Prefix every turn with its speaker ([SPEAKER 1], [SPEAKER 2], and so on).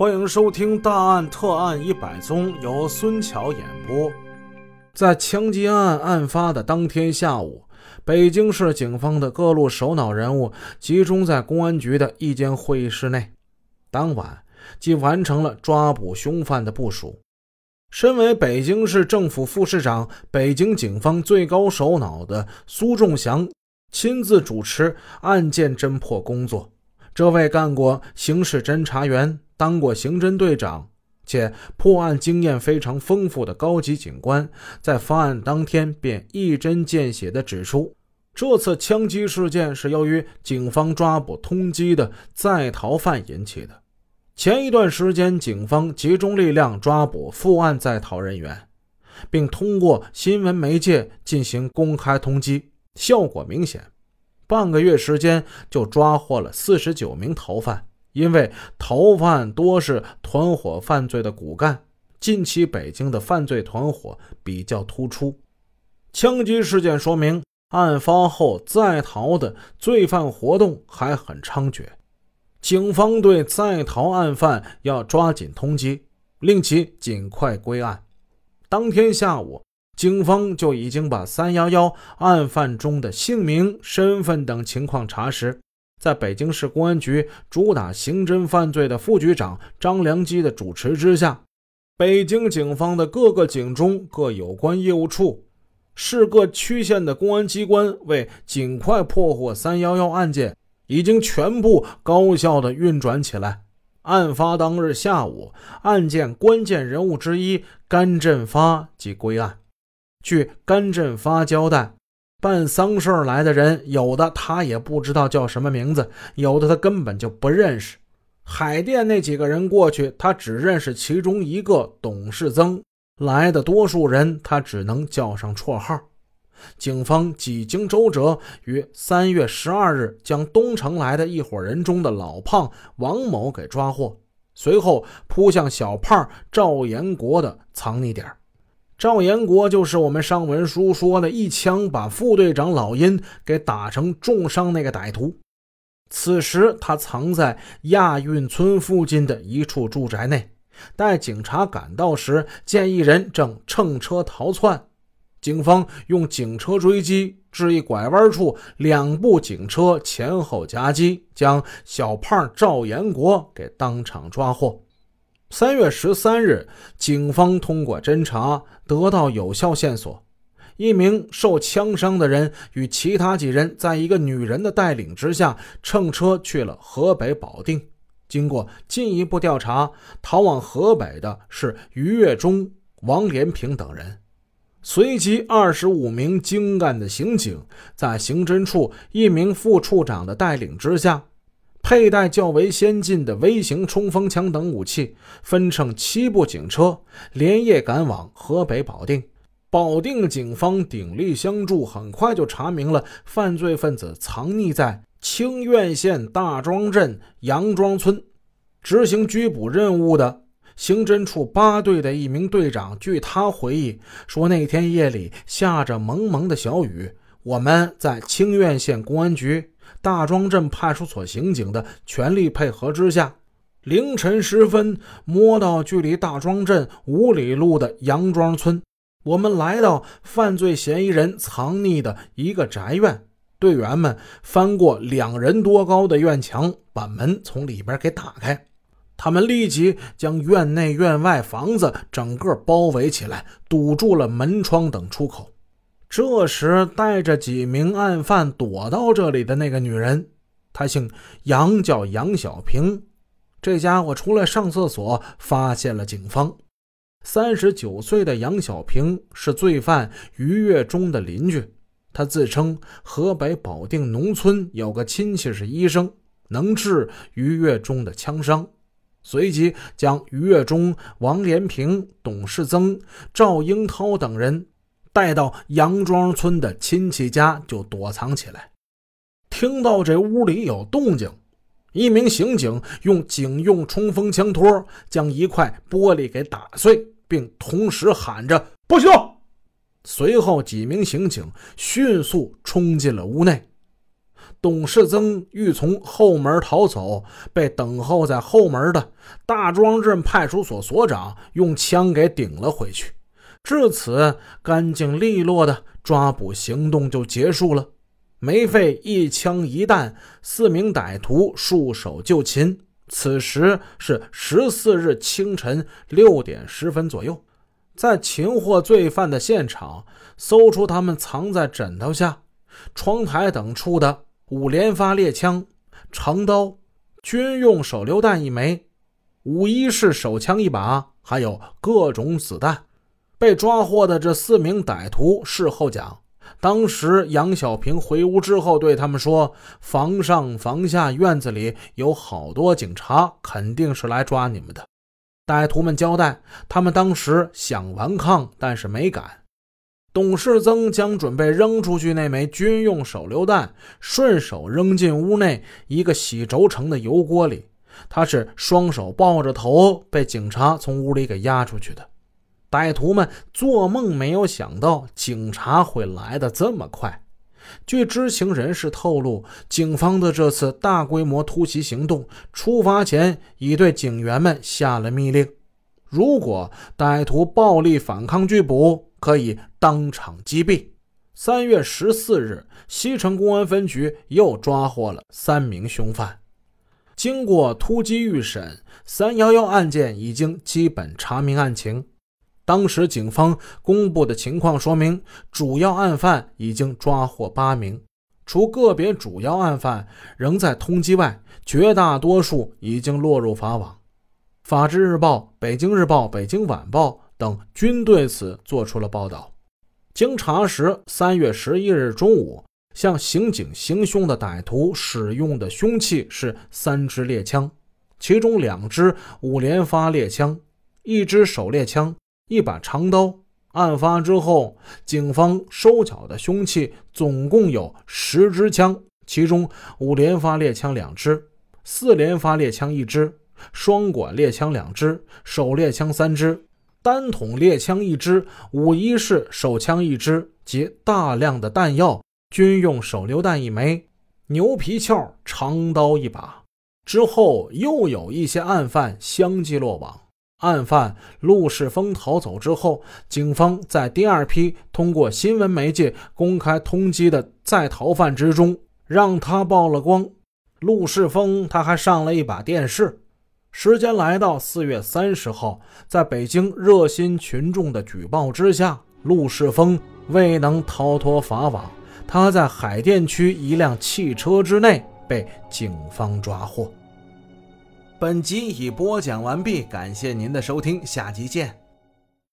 [SPEAKER 1] 欢迎收听《大案特案一百宗》，由孙桥演播。在枪击案案发的当天下午，北京市警方的各路首脑人物集中在公安局的一间会议室内。当晚，即完成了抓捕凶犯的部署。身为北京市政府副市长、北京警方最高首脑的苏仲祥亲自主持案件侦破工作。这位干过刑事侦查员、当过刑侦队长且破案经验非常丰富的高级警官，在发案当天便一针见血地指出，这次枪击事件是由于警方抓捕通缉的在逃犯引起的。前一段时间，警方集中力量抓捕负案在逃人员，并通过新闻媒介进行公开通缉，效果明显。半个月时间就抓获了四十九名逃犯。因为逃犯多是团伙犯罪的骨干，近期北京的犯罪团伙比较突出。枪击事件说明，案发后在逃的罪犯活动还很猖獗。警方对在逃案犯要抓紧通缉，令其尽快归案。当天下午，警方就已经把“三幺幺”案犯中的姓名、身份等情况查实。在北京市公安局主打刑侦犯罪的副局长张良基的主持之下，北京警方的各个警中各有关业务处、市各区县的公安机关，为尽快破获“三幺幺”案件。已经全部高效的运转起来。案发当日下午，案件关键人物之一甘振发即归案。据甘振发交代，办丧事来的人，有的他也不知道叫什么名字，有的他根本就不认识。海淀那几个人过去，他只认识其中一个董世增，来的多数人他只能叫上绰号。警方几经周折，于三月十二日将东城来的一伙人中的老胖王某给抓获，随后扑向小胖赵延国的藏匿点。赵延国就是我们上文书说的一枪把副队长老殷给打成重伤那个歹徒。此时他藏在亚运村附近的一处住宅内，待警察赶到时，见一人正乘车逃窜。警方用警车追击，至一拐弯处，两部警车前后夹击，将小胖赵延国给当场抓获。三月十三日，警方通过侦查得到有效线索：一名受枪伤的人与其他几人在一个女人的带领之下乘车去了河北保定。经过进一步调查，逃往河北的是于月忠、王连平等人。随即，二十五名精干的刑警在刑侦处一名副处长的带领之下，佩戴较为先进的微型冲锋枪等武器，分乘七部警车，连夜赶往河北保定。保定警方鼎力相助，很快就查明了犯罪分子藏匿在清苑县大庄镇杨庄村。执行拘捕任务的。刑侦处八队的一名队长，据他回忆说，那天夜里下着蒙蒙的小雨，我们在清苑县公安局大庄镇派出所刑警的全力配合之下，凌晨时分摸到距离大庄镇五里路的杨庄村，我们来到犯罪嫌疑人藏匿的一个宅院，队员们翻过两人多高的院墙，把门从里边给打开。他们立即将院内院外房子整个包围起来，堵住了门窗等出口。这时，带着几名案犯躲到这里的那个女人，她姓杨，叫杨小平。这家伙出来上厕所，发现了警方。三十九岁的杨小平是罪犯于月忠的邻居，他自称河北保定农村有个亲戚是医生，能治于月忠的枪伤。随即将于月忠、王连平、董世增、赵英涛等人带到杨庄村的亲戚家，就躲藏起来。听到这屋里有动静，一名刑警用警用冲锋枪托将一块玻璃给打碎，并同时喊着“不许动”。随后，几名刑警迅速冲进了屋内。董世增欲从后门逃走，被等候在后门的大庄镇派出所所长用枪给顶了回去。至此，干净利落的抓捕行动就结束了，没费一枪一弹，四名歹徒束手就擒。此时是十四日清晨六点十分左右，在擒获罪犯的现场搜出他们藏在枕头下、窗台等处的五连发猎枪、长刀、军用手榴弹一枚、五一式手枪一把，还有各种子弹。被抓获的这四名歹徒事后讲，当时杨小平回屋之后对他们说：“房上房下院子里有好多警察，肯定是来抓你们的。”歹徒们交代，他们当时想顽抗，但是没敢。董世增将准备扔出去那枚军用手榴弹顺手扔进屋内一个洗轴承的油锅里，他是双手抱着头，被警察从屋里给押出去的。歹徒们做梦没有想到警察会来的这么快。据知情人士透露，警方的这次大规模突袭行动出发前已对警员们下了密令：如果歹徒暴力反抗拒捕，可以当场击毙。三月十四日，西城公安分局又抓获了三名凶犯。经过突击预审，三幺幺案件已经基本查明案情。当时警方公布的情况说明，主要案犯已经抓获八名，除个别主要案犯仍在通缉外，绝大多数已经落入法网。法制日报、北京日报、北京晚报等均对此做出了报道。经查实，三月十一日中午，向刑警行凶的歹徒使用的凶器是三支猎枪，其中两支五连发猎枪，一支手猎枪。一把长刀。案发之后，警方收缴的凶器总共有十支枪，其中五连发猎枪两支，四连发猎枪一支，双管猎枪两支，手猎枪三支，单筒猎枪一支，五一式手枪一支，及大量的弹药、军用手榴弹一枚、牛皮鞘长刀一把。之后又有一些案犯相继落网。案犯陆世峰逃走之后，警方在第二批通过新闻媒介公开通缉的在逃犯之中，让他曝了光。陆世峰他还上了一把电视。时间来到四月三十号，在北京热心群众的举报之下，陆世峰未能逃脱法网，他在海淀区一辆汽车之内被警方抓获。本集已播讲完毕，感谢您的收听，下集见。